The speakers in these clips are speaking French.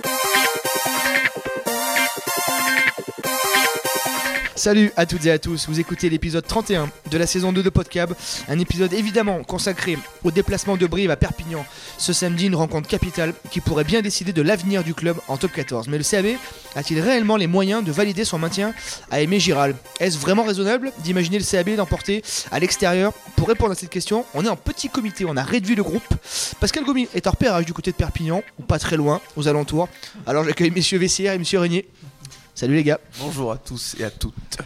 Bye. Salut à toutes et à tous, vous écoutez l'épisode 31 de la saison 2 de Podcab, un épisode évidemment consacré au déplacement de Brive à Perpignan. Ce samedi, une rencontre capitale qui pourrait bien décider de l'avenir du club en top 14. Mais le CAB a-t-il réellement les moyens de valider son maintien à Aimé Giral? Est-ce vraiment raisonnable d'imaginer le CAB d'emporter à l'extérieur? Pour répondre à cette question, on est en petit comité, on a réduit le groupe. Pascal Gomi est en repérage du côté de Perpignan, ou pas très loin, aux alentours. Alors j'accueille messieurs Vessière et monsieur Régnier. Salut les gars. Bonjour à tous et à toutes.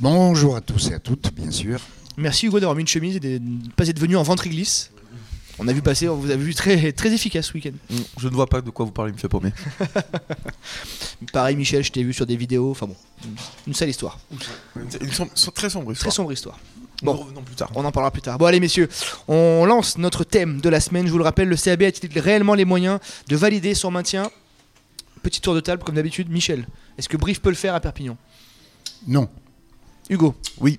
Bonjour à tous et à toutes, bien sûr. Merci Hugo d'avoir mis une chemise et de ne pas être venu en ventre-glisse. On a vu passer, on vous a vu très, très efficace ce week-end. Mm, Je ne vois pas de quoi vous parlez, monsieur Pommet. Pareil Michel, je t'ai vu sur des vidéos, enfin bon, une sale histoire. Ils sont, sont très sombres. Très sombre histoire. Bon, Bon. Nous revenons plus tard. On en parlera plus tard. Bon allez messieurs, on lance notre thème de la semaine. Je vous le rappelle, le CAB a-t-il réellement les moyens de valider son maintien? Petit tour de table comme d'habitude. Michel, est-ce que Brive peut le faire à Perpignan? Non. Hugo? Oui.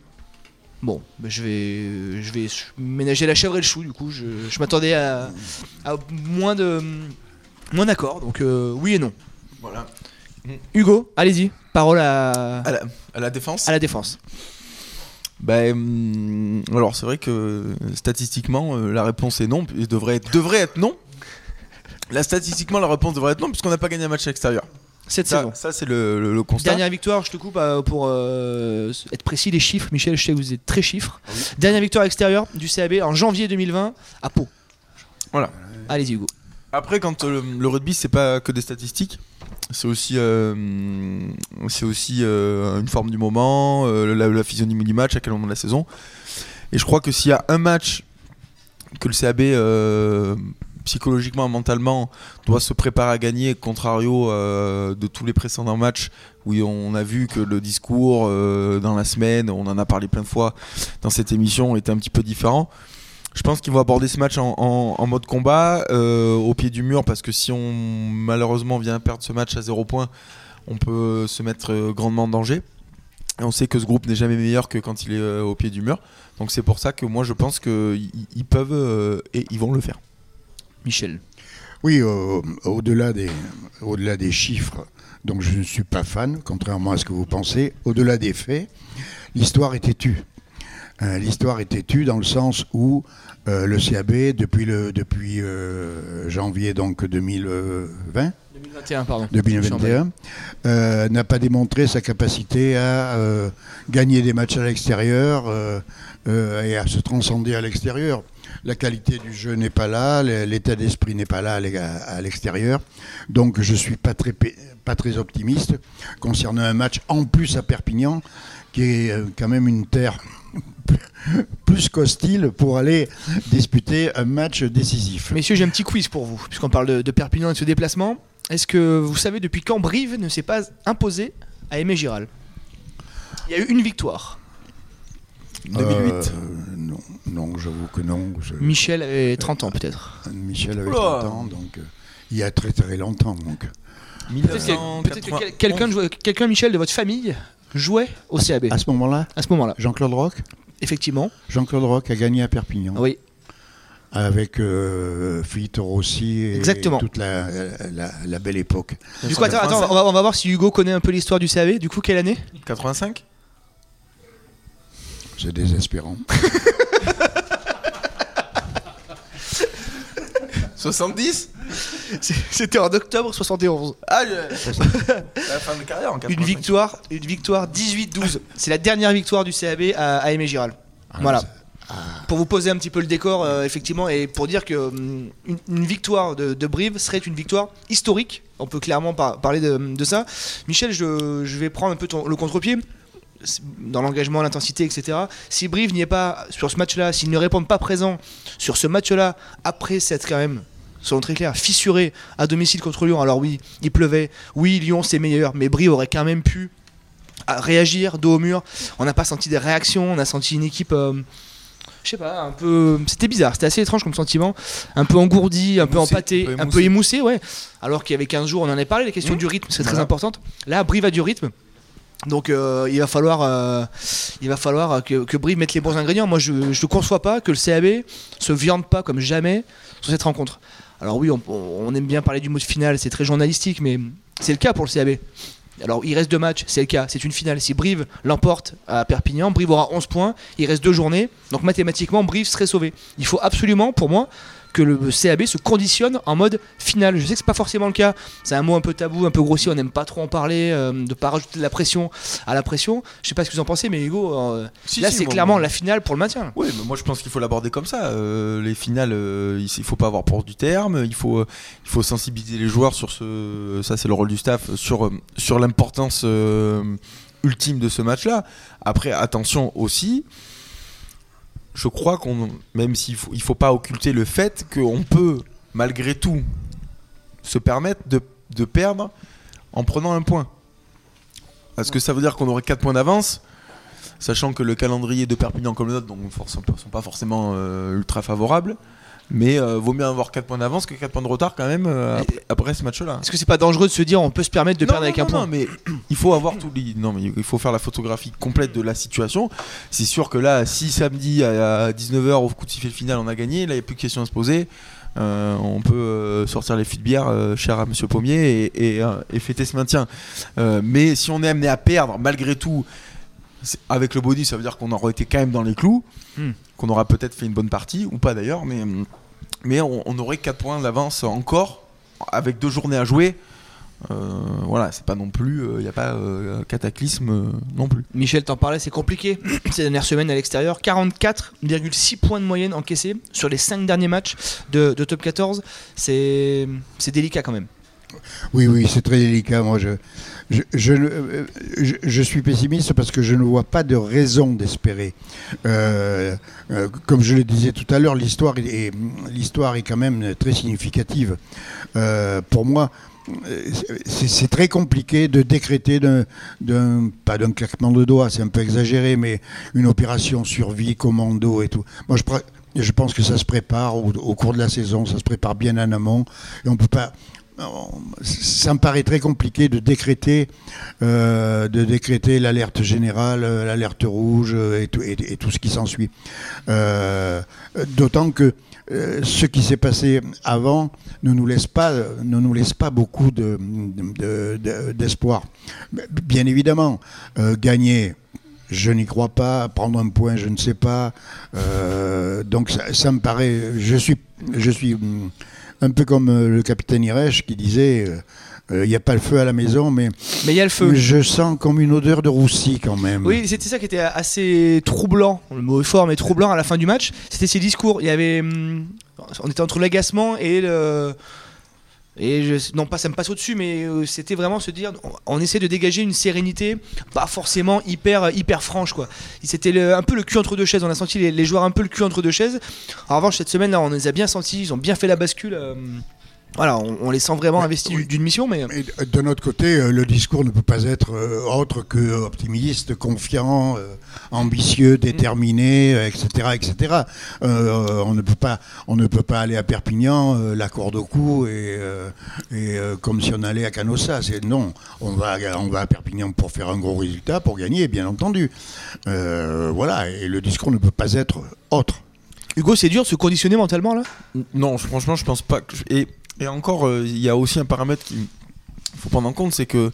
Bon, bah, je vais, je vais ménager la chèvre et le chou. Du coup, je, je m'attendais à, à moins de, moins d'accords. Donc euh, oui et non. Voilà. Hugo, allez-y. Parole à, À la, à la défense à la défense. Bah, hum, alors c'est vrai que statistiquement, euh, la réponse est non. Et devrait être, devrait être non. Là, statistiquement, la réponse devrait être non, puisqu'on n'a pas gagné un match à l'extérieur. Cette Ça, saison. ça c'est le, le- le constat. Dernière victoire, je te coupe euh, pour euh, être précis les chiffres. Michel, je sais que vous êtes très chiffres. Dernière victoire à l'extérieur du CAB en janvier 2020 à Pau. Voilà. Allez-y Hugo. Après, quand euh, le, le rugby, c'est pas que des statistiques, c'est aussi, euh, c'est aussi euh, une forme du moment, la, la physionomie du match, à quel moment de la saison. Et je crois que s'il y a un match que le CAB, psychologiquement, mentalement, doit se préparer à gagner, contrario euh, de tous les précédents matchs où on a vu que le discours euh, dans la semaine, on en a parlé plein de fois dans cette émission, était un petit peu différent. Je pense qu'ils vont aborder ce match en, mode combat, euh, au pied du mur, parce que si on malheureusement vient perdre ce match à 0 points, on peut se mettre grandement en danger. Et on sait que ce groupe n'est jamais meilleur que quand il est au pied du mur. Donc c'est pour ça que moi je pense qu'ils ils peuvent et ils vont le faire. Michel. Oui, euh, au-delà des, chiffres, dont je ne suis pas fan, contrairement à ce que vous pensez, au-delà des faits, l'histoire est têtue. Euh, l'histoire est têtue dans le sens où euh, le CAB, depuis, le, depuis euh, janvier donc 2020, 2021, pardon. 2021, euh, n'a pas démontré sa capacité à euh, gagner des matchs à l'extérieur euh, et à se transcender à l'extérieur. La qualité du jeu n'est pas là, l'état d'esprit n'est pas là à l'extérieur. Donc je suis pas très, pé- pas très optimiste concernant un match en plus à Perpignan, qui est euh, quand même une terre plus qu'hostile pour aller disputer un match décisif. Messieurs, j'ai un petit quiz pour vous, puisqu'on parle de, de Perpignan et de ce déplacement. Est-ce que vous savez depuis quand Brive ne s'est pas imposé à Aimé Giral Il y a eu une victoire. 2008. Euh, non, j'avoue que non. Je- Michel avait 30 ans peut-être. Michel avait Oula. 30 ans, donc euh, il y a très très longtemps. Donc. Peut-être que, quelqu'un, quelqu'un, Michel, de votre famille jouait au CAB À ce moment-là, à ce moment-là. Jean-Claude Roch Effectivement. Jean-Claude Roch a gagné à Perpignan Oui. avec euh, Philippe Rossi et Exactement. toute la, la- la belle époque. Du coup, attends, attends, on va, on va voir si Hugo connaît un peu l'histoire du CAB. Du coup, quelle année? 85 C'est désespérant. 70 C'était en octobre 71. Ah, je- la fin de carrière en 85. Une victoire, une victoire 18-12. C'est la dernière victoire du CAB à, à Aimé Giral. Ah, Voilà. ça- Pour vous poser un petit peu le décor, euh, effectivement, et pour dire que hum, une, une victoire de, de Brive serait une victoire historique. On peut clairement par- parler de, de ça. Michel, je, je vais prendre un peu ton- le contre-pied. Dans l'engagement, l'intensité, etc. Si Brive n'y est pas sur ce match-là, s'ils ne répondent pas présents sur ce match-là, après s'être quand même, selon très clair, fissuré à domicile contre Lyon, alors oui, il pleuvait, oui, Lyon c'est meilleur, mais Brive aurait quand même pu réagir dos au mur. On n'a pas senti des réactions, on a senti une équipe. euh, je sais pas, un peu. C'était bizarre, c'était assez étrange comme sentiment. Un peu engourdi, un peu empâté, un peu un peu émoussé, ouais. Alors qu'il y avait 15 jours, on en avait parlé, les questions Mmh. du rythme, c'est très importante. Là, Brive a du rythme. Donc euh, il va falloir, euh, il va falloir que, que Brive mette les bons ingrédients. Moi, je ne conçois pas que le CAB se viande pas comme jamais sur cette rencontre. Alors oui, on, on aime bien parler du mot de finale, c'est très journalistique, mais c'est le cas pour le CAB. Alors il reste deux matchs, c'est le cas, c'est une finale. Si Brive l'emporte à Perpignan, Brive aura 11 points, il reste deux journées, donc mathématiquement Brive serait sauvé. Il faut absolument, pour moi, que le CAB se conditionne en mode final. Je sais que c'est pas forcément le cas. C'est un mot un peu tabou, un peu grossier. On n'aime pas trop en parler, euh, de pas rajouter de la pression à la pression. Je sais pas ce que vous en pensez, mais Hugo, euh, Si, là si, c'est clairement moi. la finale pour le maintien. Oui, mais moi je pense qu'il faut l'aborder comme ça. Euh, les finales, euh, il faut pas avoir peur du terme. Il faut, il faut sensibiliser les joueurs sur ce. Ça, c'est le rôle du staff sur sur l'importance ultime de ce match-là. Après, attention aussi. Je crois qu'on, même s'il faut, il faut pas occulter le fait qu'on peut malgré tout se permettre de, perdre en prenant un point. Est-ce que ça veut dire qu'on aurait 4 points d'avance Sachant que le calendrier de Perpignan comme le nôtre donc, ne sont pas forcément euh, ultra favorables. Mais euh, vaut mieux avoir 4 points d'avance que 4 points de retard quand même euh, après, après ce match-là. Est-ce que c'est pas dangereux de se dire on peut se permettre de Non, perdre non, avec non, un point non, mais il faut avoir tout les- non mais il faut faire la photographie complète de la situation. C'est sûr que là, si samedi à 19h au coup de sifflet final on a gagné, là il n'y a plus de questions à se poser. Euh, on peut euh, sortir les fûts de bière, cher à Monsieur Pommier, et, et, et fêter ce maintien. Mais si on est amené à perdre, malgré tout, avec le body, ça veut dire qu'on aurait été quand même dans les clous, Hmm. qu'on aura peut-être fait une bonne partie, ou pas d'ailleurs, mais, mais on, on aurait 4 points d'avance encore, avec deux journées à jouer. Euh, voilà, c'est pas non plus, il n'y a pas euh, cataclysme euh, non plus. Michel t'en parlait, c'est compliqué ces dernières semaines à l'extérieur. 44,6 points de moyenne encaissés sur les 5 derniers matchs de, de top 14. C'est c'est délicat quand même. Oui, oui, c'est très délicat. Moi, je, euh, je, je suis pessimiste parce que je ne vois pas de raison d'espérer. Euh, euh, comme je le disais tout à l'heure, l'histoire est, l'histoire est quand même très significative. Pour moi, c'est très compliqué de décréter d'un, d'un- pas d'un claquement de doigts, c'est un peu exagéré, mais une opération survie, commando et tout. Moi, je, je pense que ça se prépare au, au cours de la saison, ça se prépare bien en amont, et on peut pas. Ça me paraît très compliqué de décréter, euh, de décréter l'alerte générale, euh, l'alerte rouge euh, et tout, et- tout ce qui s'ensuit. Euh, D'autant que ce qui s'est passé avant ne nous laisse pas, ne nous laisse pas beaucoup de- de- de- d'espoir. Bien évidemment, gagner, je n'y crois pas. Prendre un point, je ne sais pas. Donc ça, ça me paraît. Je suis, je suis un peu comme euh, le capitaine Irèche qui disait. euh, euh, Il n'y a pas le feu à la maison, mais Mais il y a le feu. je sens comme une odeur de roussi quand même. Oui, c'était ça qui était assez troublant. Le mot est fort, mais troublant à la fin du match. C'était ses discours. Il y avait, hum, on était entre l'agacement et le. Et je, non pas ça me passe au-dessus, mais euh, c'était vraiment se dire, on, essaie de dégager une sérénité, pas forcément hyper hyper franche quoi. C'était un peu le cul entre deux chaises. On a senti les, joueurs un peu le cul entre deux chaises. En revanche cette semaine là, on les a bien sentis. Ils ont bien fait la bascule. euh, voilà, on, on les sent vraiment investis oui. d'une mission, mais de notre côté, euh, le discours ne peut pas être euh, autre que optimiste, confiant, euh, ambitieux, déterminé, euh, etc., etc. Euh, on ne peut pas, on ne peut pas aller à Perpignan, la corde au cou et, et comme si on allait à Canossa. C'est non, on va, on va à Perpignan pour faire un gros résultat, pour gagner, bien entendu. Euh, voilà, et le discours ne peut pas être autre. Hugo, c'est dur de se conditionner mentalement là? Non, je- franchement, je pense pas. Que je- Et, et encore, euh, il y a aussi un paramètre qu'il faut prendre en compte, c'est que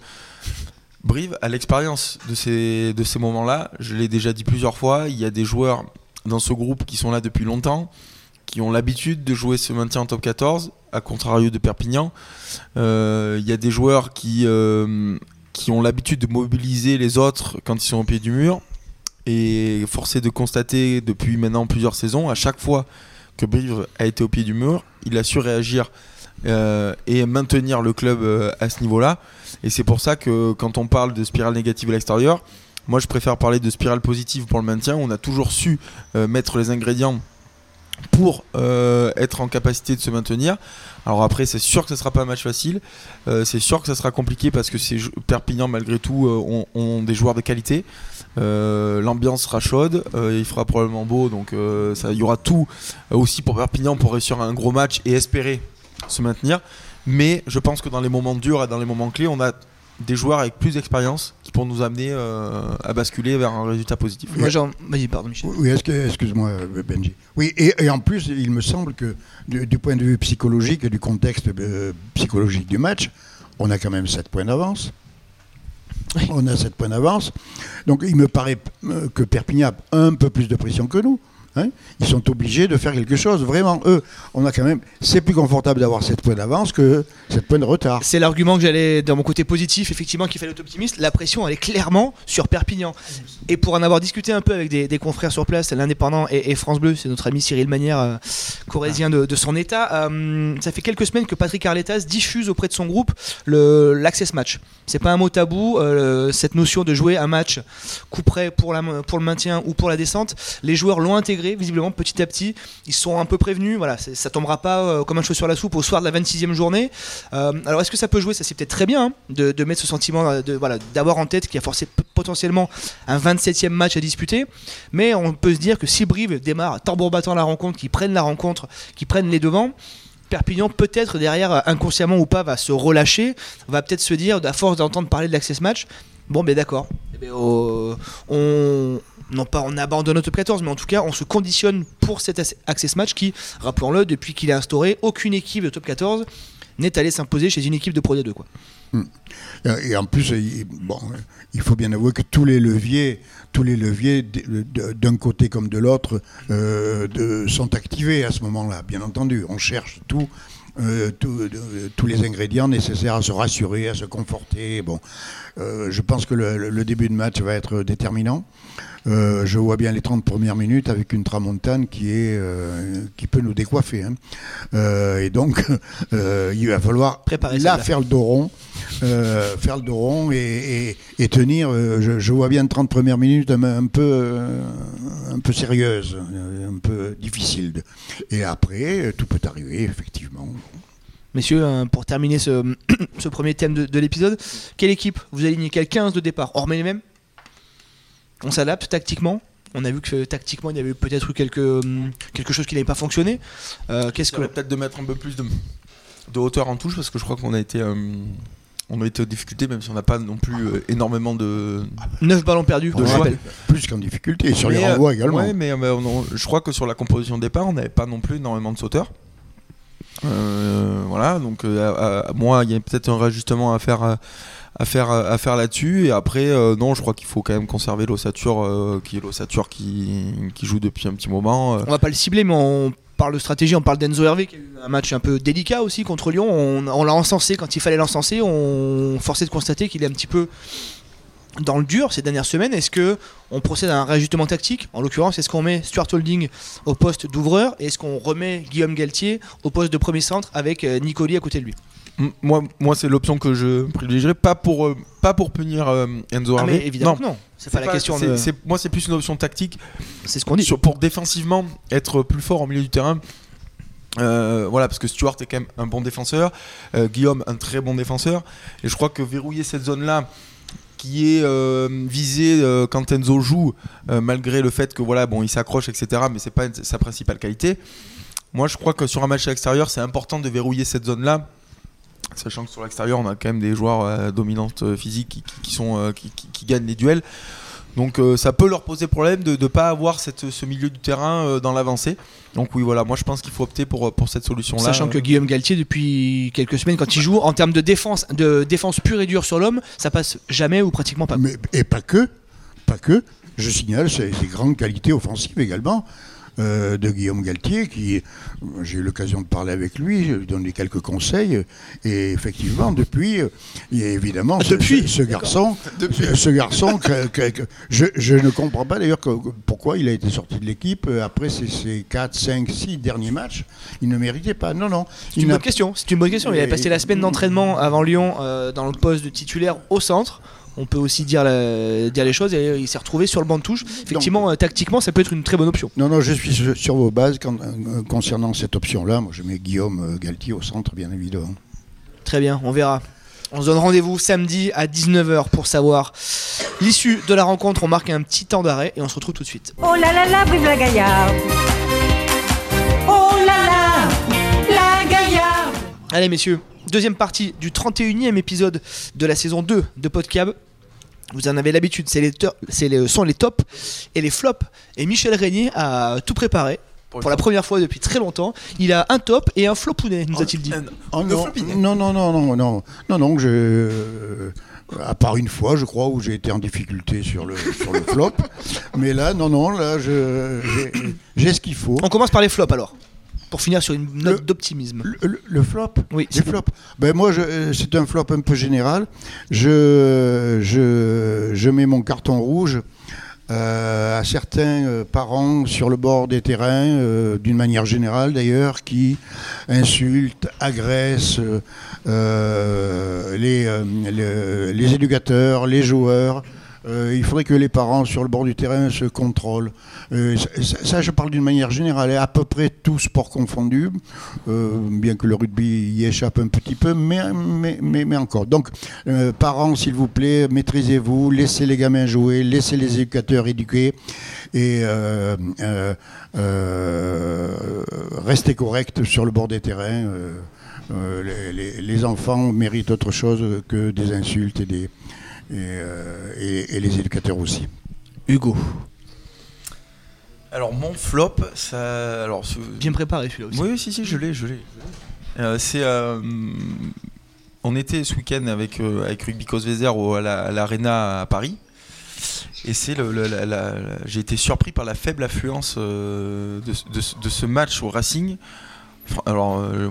Brive a l'expérience de ces, de ces moments-là. Je l'ai déjà dit plusieurs fois. Il y a des joueurs dans ce groupe qui sont là depuis longtemps, qui ont l'habitude de jouer ce maintien en top 14, à contrario de Perpignan. Euh, il y a des joueurs qui, euh, qui ont l'habitude de mobiliser les autres quand ils sont au pied du mur. Et forcé de constater depuis maintenant plusieurs saisons, à chaque fois que Brive a été au pied du mur, il a su réagir euh, et maintenir le club euh, à ce niveau-là. Et c'est pour ça que quand on parle de spirale négative à l'extérieur, moi je préfère parler de spirale positive pour le maintien. On a toujours su euh, mettre les ingrédients pour être en capacité de se maintenir. Alors après, c'est sûr que ce sera pas un match facile. C'est sûr que ça sera compliqué parce que ces jou- Perpignan, malgré tout, ont, des joueurs de qualité. L'ambiance sera chaude, il fera probablement beau, donc il y aura tout aussi pour Perpignan pour réussir un gros match et espérer se maintenir. Mais je pense que dans les moments durs et dans les moments clés, on a des joueurs avec plus d'expérience qui pourront nous amener euh, à basculer vers un résultat positif. Vas-y, pardon, Michel. Oui, est-ce que- excuse-moi, Benji. Oui, et, et en plus, il me semble que du, du point de vue psychologique et du contexte euh, psychologique du match, on a quand même 7 points d'avance. Oui. On a 7 points d'avance. Donc il me paraît euh, que Perpignan a un peu plus de pression que nous. Hein. Ils sont obligés de faire quelque chose. Vraiment, eux, on a quand même. C'est plus confortable d'avoir 7 points d'avance que 7 points de retard. C'est l'argument que j'allais, dans mon côté positif, effectivement, qu'il fallait être optimiste. La pression, elle est clairement sur Perpignan. Et pour en avoir discuté un peu avec des, confrères sur place, l'Indépendant et, France Bleu, c'est notre ami Cyril Manière, euh, de, son état, euh, ça fait quelques semaines que Patrick Arletas diffuse auprès de son groupe l'Access Match. C'est pas un mot tabou, euh, cette notion de jouer un match coup près pour, pour le maintien ou pour la descente. Les joueurs l'ont intégré, visiblement, petit à petit. Ils sont un peu prévenus, voilà, ça tombera pas euh, comme un cheveu sur la soupe au soir de la 26e journée. Euh, alors est-ce que ça peut jouer? Ça c'est peut-être très bien hein, de, mettre ce sentiment euh, de voilà d'avoir en tête qu'il y a forcément potentiellement un 27e match à disputer. Mais on peut se dire que si Brive démarre tambour battant la rencontre, qu'ils prennent la rencontre, qu'ils prennent les devants. Perpignan peut-être derrière inconsciemment ou pas va se relâcher, va peut-être se dire à force d'entendre parler de l'access match, bon ben d'accord, Eh ben, on non pas on abandonne top 14, mais en tout cas on se conditionne pour cet access match qui, rappelons-le, depuis qu'il est instauré, aucune équipe de top 14 n'est allée s'imposer chez une équipe de Pro D2 quoi. Et en plus, bon, il faut bien avouer que tous les leviers, tous les leviers d'un côté comme de l'autre euh, sont activés à ce moment-là. Bien entendu, on cherche tout. euh, de- tous les ingrédients nécessaires à se rassurer, à se conforter. Bon, Euh, je pense que le début de match va être déterminant. Euh, je vois bien les 30 premières minutes avec une tramontane qui, est, euh, qui peut nous décoiffer. hein. Euh, et donc, il va falloir Préparer là faire le dos rond, faire le dos rond et, et- et tenir. je, je vois bien 30 premières minutes un, un peu, un peu sérieuses, un peu difficiles. Et après, tout peut arriver, effectivement. Messieurs, hein, pour terminer ce, ce premier thème de, de l'épisode, quelle équipe? Vous alignez Quel 15 de départ? Hormis les mêmes? On s'adapte tactiquement on a vu que tactiquement il y avait peut-être eu quelque, hum, quelque chose qui n'avait pas fonctionné. Euh, Qu'est-ce que peut-être de mettre un peu plus de, de hauteur en touche parce que je crois qu'on a été euh, on a été aux difficultés même si on n'a pas non plus euh, énormément de 9 ballons perdus, choix. rappelle. Plus qu'en difficulté, et sur les Mais, euh, renvois également. ouais, mais, euh, on- je crois que sur la composition de départ on n'avait pas non plus énormément de sauteurs Euh, voilà donc euh, à- à- moi il y a peut-être un réajustement à faire euh, à faire là-dessus et après euh, non je crois qu'il faut quand même conserver l'ossature euh, qui est l'ossature qui, joue depuis un petit moment euh. On va pas le cibler, mais on parle de stratégie, on parle d'Enzo Hervé qui a eu un match un peu délicat aussi contre Lyon. On, l'a encensé quand il fallait l'encenser. On forçait de constater qu'il est un petit peu dans le dur ces dernières semaines. Est-ce que on procède à un réajustement tactique? En l'occurrence, est-ce qu'on met Stuart Holding au poste d'ouvreur et est-ce qu'on remet Guillaume Galtier au poste de premier centre avec euh, Nicoli à côté de lui? Moi, moi c'est l'option que je privilégierais, pas pour, euh, pas pour punir euh, Enzo Ah, mais évidemment Non. C'est pas la question. c'est- de- c'est- moi, c'est plus une option tactique C'est ce qu'on dit. sur- pour défensivement être plus fort au milieu du terrain. Euh, voilà, parce que Stuart est quand même un bon défenseur, euh, Guillaume un très bon défenseur, et je crois que verrouiller cette zone-là, qui est euh, visée euh, quand Enzo joue, euh, malgré le fait que voilà, bon, il s'accroche, etc., mais c'est pas sa principale qualité. Moi, je crois que sur un match à l'extérieur, c'est important de verrouiller cette zone-là. Sachant que sur l'extérieur, on a quand même des joueurs euh, dominantes euh, physiques qui, qui- qui sont, euh, qui, qui- qui gagnent les duels. Donc euh, ça peut leur poser problème de ne pas avoir cette, ce milieu du terrain euh, dans l'avancée. Donc oui, voilà, moi je pense qu'il faut opter pour, pour cette solution-là. Sachant que Guillaume Galtier, depuis quelques semaines, quand il joue, en termes de défense, de défense pure et dure sur l'homme, ça passe jamais ou pratiquement pas. Mais, et pas que, pas que. Je signale ces, ces grandes qualités offensives également euh, de Guillaume Galtier, qui j'ai eu l'occasion de parler avec lui, je lui donner quelques conseils, et effectivement depuis, euh, il y a évidemment ce, Depuis, ce- ce garçon, ce, ce garçon que, que- que- je, je ne comprends pas d'ailleurs pourquoi il a été sorti de l'équipe euh, après ces, ces 4, 5, 6 derniers matchs. Il ne méritait pas. Non, non. C'est une bonne question. C'est une bonne question. Il avait passé la semaine d'entraînement avant Lyon euh, dans le poste de titulaire au centre. On peut aussi dire, la- dire les choses et il s'est retrouvé sur le banc de touche. Effectivement, euh, tactiquement, ça peut être une très bonne option. Non, non, je suis sur, vos bases quand- euh, concernant cette option-là. Moi, je mets Guillaume euh, Galtier au centre, bien évidemment. Très bien, on verra. On se donne rendez-vous samedi à 19h pour savoir l'issue de la rencontre. On marque un petit temps d'arrêt et on se retrouve tout de suite. Oh là là là, vive la Gaillarde Oh là là, Allez messieurs, deuxième partie du 31e épisode de la saison 2 de Podcab. Vous en avez l'habitude, c'est les, to- c'est les- sont les tops et les flops. Et Michel Régnier a tout préparé pour la première fois depuis très longtemps. Il a un top et un flopounet, nous a-t-il dit. Oh, non, non, non, non, non, non, non, non, je, euh, à part une fois, je crois, où j'ai été en difficulté sur le, sur le flop. Mais là, non, non, là, j'ai ce qu'il faut. On commence par les flops alors, pour finir sur une note Le- d'optimisme. Le, le- le flop Oui, Les flops ben Moi, c'est un flop un peu général. Je, je, je mets mon carton rouge euh, à certains euh, parents sur le bord des terrains, euh, d'une manière générale d'ailleurs, qui insultent, agressent les, le- les éducateurs, les joueurs. Il faudrait que les parents sur le bord du terrain se contrôlent. Euh, ça, je parle d'une manière générale, et à peu près tous sports confondus, euh, bien que le rugby y échappe un petit peu, mais, encore. Donc, euh, parents, s'il vous plaît, maîtrisez-vous, laissez les gamins jouer, laissez les éducateurs éduquer, et restez corrects sur le bord des terrains. les, enfants méritent autre chose que des insultes et les éducateurs aussi. Hugo, Alors mon flop, ça. Alors, ce- bien préparé celui-là aussi. Oui, si, si, je l'ai, je l'ai. Euh, c'est. euh, on était ce week-end avec, euh, avec Rugby Cosvezer au- à la- à l'Arena à Paris. Et c'est le, le- la- la- la- j'ai été surpris par la faible affluence euh, de, ce- de ce- de ce match au Racing. Alors, euh,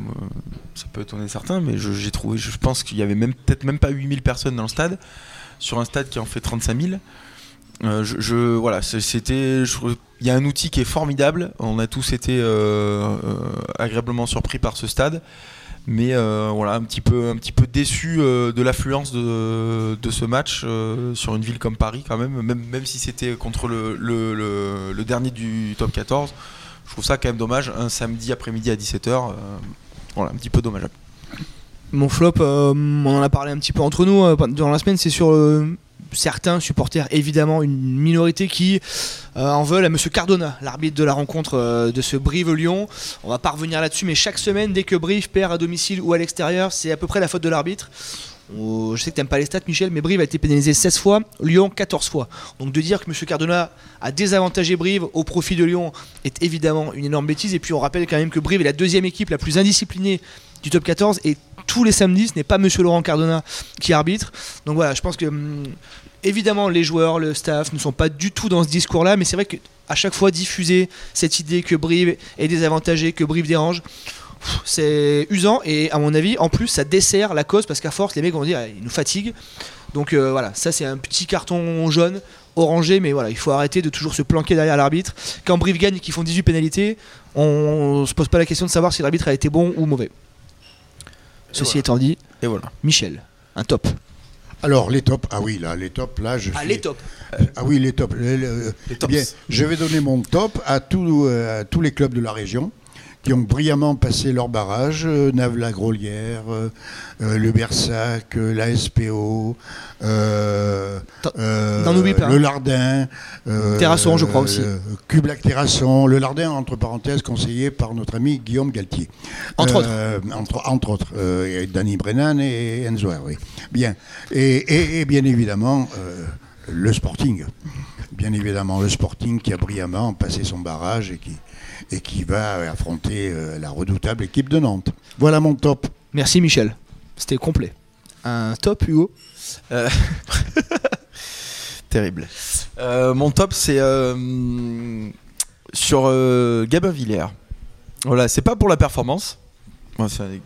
ça peut étonner certains, mais je- j'ai trouvé, je pense qu'il y avait même peut-être même pas 8000 personnes dans le stade, sur un stade qui en fait 35 000. Euh, il y a un outil qui est formidable. On a tous été euh, euh, agréablement surpris par ce stade, mais voilà, un petit peu, un petit peu déçu de l'affluence de, ce match sur une ville comme Paris quand même, même, même si c'était contre le, dernier du top 14. Je trouve ça quand même dommage, un samedi après-midi à 17h. voilà, un petit peu dommageable. Mon flop, on en a parlé un petit peu entre nous durant la semaine, c'est sur certains supporters, évidemment, une minorité qui euh, en veulent à Monsieur Cardona, l'arbitre de la rencontre euh, de ce Brive-Lyon. On va pas revenir là-dessus, mais chaque semaine, dès que Brive perd à domicile ou à l'extérieur, c'est à peu près la faute de l'arbitre. Je sais que t'aimes pas les stats, Michel, mais Brive a été pénalisé 16 fois, Lyon 14 fois. Donc de dire que Monsieur Cardona a désavantagé Brive au profit de Lyon est évidemment une énorme bêtise. Et puis on rappelle quand même que Brive est la deuxième équipe la plus indisciplinée du top 14 et tous les samedis, ce n'est pas Monsieur Laurent Cardona qui arbitre. Donc voilà, je pense que hum, évidemment les joueurs, le staff ne sont pas du tout dans ce discours-là, mais c'est vrai que à chaque fois diffuser cette idée que Brive est désavantagé, que Brive dérange, c'est usant et à mon avis, en plus, ça dessert la cause parce qu'à force, les mecs vont dire, ah, ils nous fatiguent. Donc euh, voilà, ça c'est un petit carton jaune orangé, mais voilà, il faut arrêter de toujours se planquer derrière l'arbitre. Quand Brive gagne et qu'ils font 18 pénalités, on, on se pose pas la question de savoir si l'arbitre a été bon ou mauvais. Ceci voilà. étant dit, Et voilà. Michel, un top. Alors, les tops, ah oui, là, les tops, là, je Ah, suis- les tops. Ah oui, les tops. Les eh tops. bien, je vais donner mon top à, tous euh, à tous les clubs de la région qui ont brillamment passé leur barrage, euh, Navelas-Grolière, euh, euh, le Bersac, la SPO, le. Lardin, Terrasson, je crois aussi. Cublac Terrasson, le Lardin, entre parenthèses, conseillé par notre ami Guillaume Galtier. Entre Euh, Entre, entre autres, Danny Brennan et Enzo oui. Bien. Et, et- et bien évidemment, le Sporting. Bien évidemment, le Sporting qui a brillamment passé son barrage et qui, et qui va affronter euh, la redoutable équipe de Nantes. Voilà mon top. Merci Michel. C'était complet. Un top, Hugo? Euh, Terrible. Euh, mon top, c'est euh, sur euh, Gabin Villers. Voilà, c'est pas pour la performance,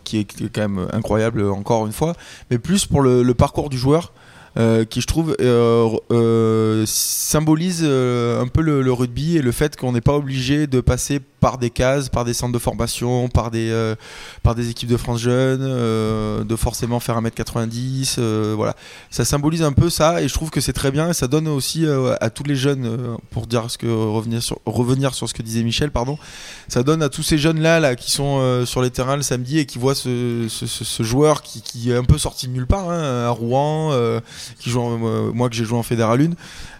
qui, est, qui est quand même incroyable encore une fois, mais plus pour le, le parcours du joueur. Euh, qui je trouve euh, euh, symbolise euh, un peu le, le rugby et le fait qu'on n'est pas obligé de passer par des cases, par des centres de formation, par des, par des équipes de France jeunes, de forcément faire 1m90, euh, voilà. Ça symbolise un peu ça et je trouve que c'est très bien et ça donne aussi à tous les jeunes pour dire ce que revenir sur, revenir sur ce que disait Michel pardon ça donne à tous ces jeunes là qui sont sur les terrains le samedi et qui voient ce, ce- ce- ce joueur qui, qui est un peu sorti de nulle part hein, à Rouen euh, qui joue en- moi que j'ai joué en Fédéral 1.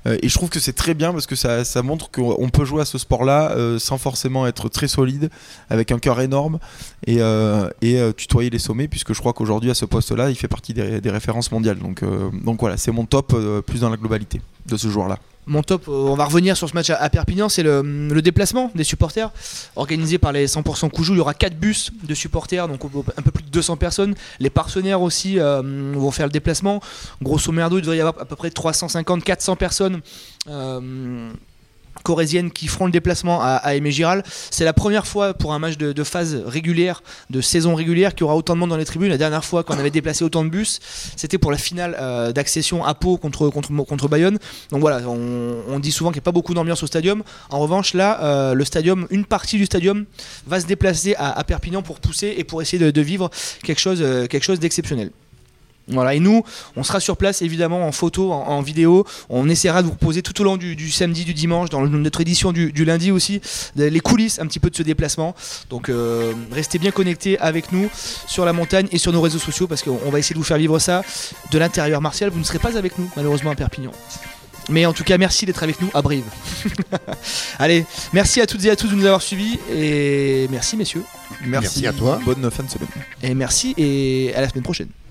Euh, et je trouve que c'est très bien parce que ça, montre qu'on peut jouer à ce sport-là euh, sans forcément être très solide, avec un cœur énorme et, euh, et euh, tutoyer les sommets, puisque je crois qu'aujourd'hui à ce poste-là, il fait partie des, des références mondiales. Donc, euh, donc voilà, c'est mon top euh, plus dans la globalité de ce joueur-là. Mon top, euh, on va revenir sur ce match à, Perpignan, c'est le, le déplacement des supporters organisé par les 100% Coujou. Il y aura 4 bus de supporters, donc un peu plus de 200 personnes. Les partenaires aussi euh, vont faire le déplacement. Grosso merdo, il devrait y avoir à peu près 350-400 personnes. euh, corésiennes qui feront le déplacement à, à Aimé Giral. C'est la première fois pour un match de, phase régulière, de saison régulière, qu'il y aura autant de monde dans les tribunes. La dernière fois qu'on avait déplacé autant de bus, c'était pour la finale euh, d'accession à Pau contre, Bayonne. Donc voilà, on, dit souvent qu'il n'y a pas beaucoup d'ambiance au stadium. En revanche, là, euh, le stadium, une partie du stadium va se déplacer à, Perpignan pour pousser et pour essayer de, vivre quelque chose, euh, quelque chose d'exceptionnel. Voilà, et nous, on sera sur place évidemment en photo, en, en vidéo. On essaiera de vous proposer tout au long du, du samedi, du dimanche, dans notre édition du, du lundi aussi, de- les coulisses un petit peu de ce déplacement. Donc euh, restez bien connectés avec nous sur la montagne et sur nos réseaux sociaux parce qu'on on va essayer de vous faire vivre ça de l'intérieur. Martial, vous ne serez pas avec nous malheureusement à Perpignan. Mais en tout cas, merci d'être avec nous à Brive. Allez, merci à toutes et à tous de nous avoir suivis et merci messieurs. Merci à toi. Bonne fin de semaine. Et merci et à la semaine prochaine.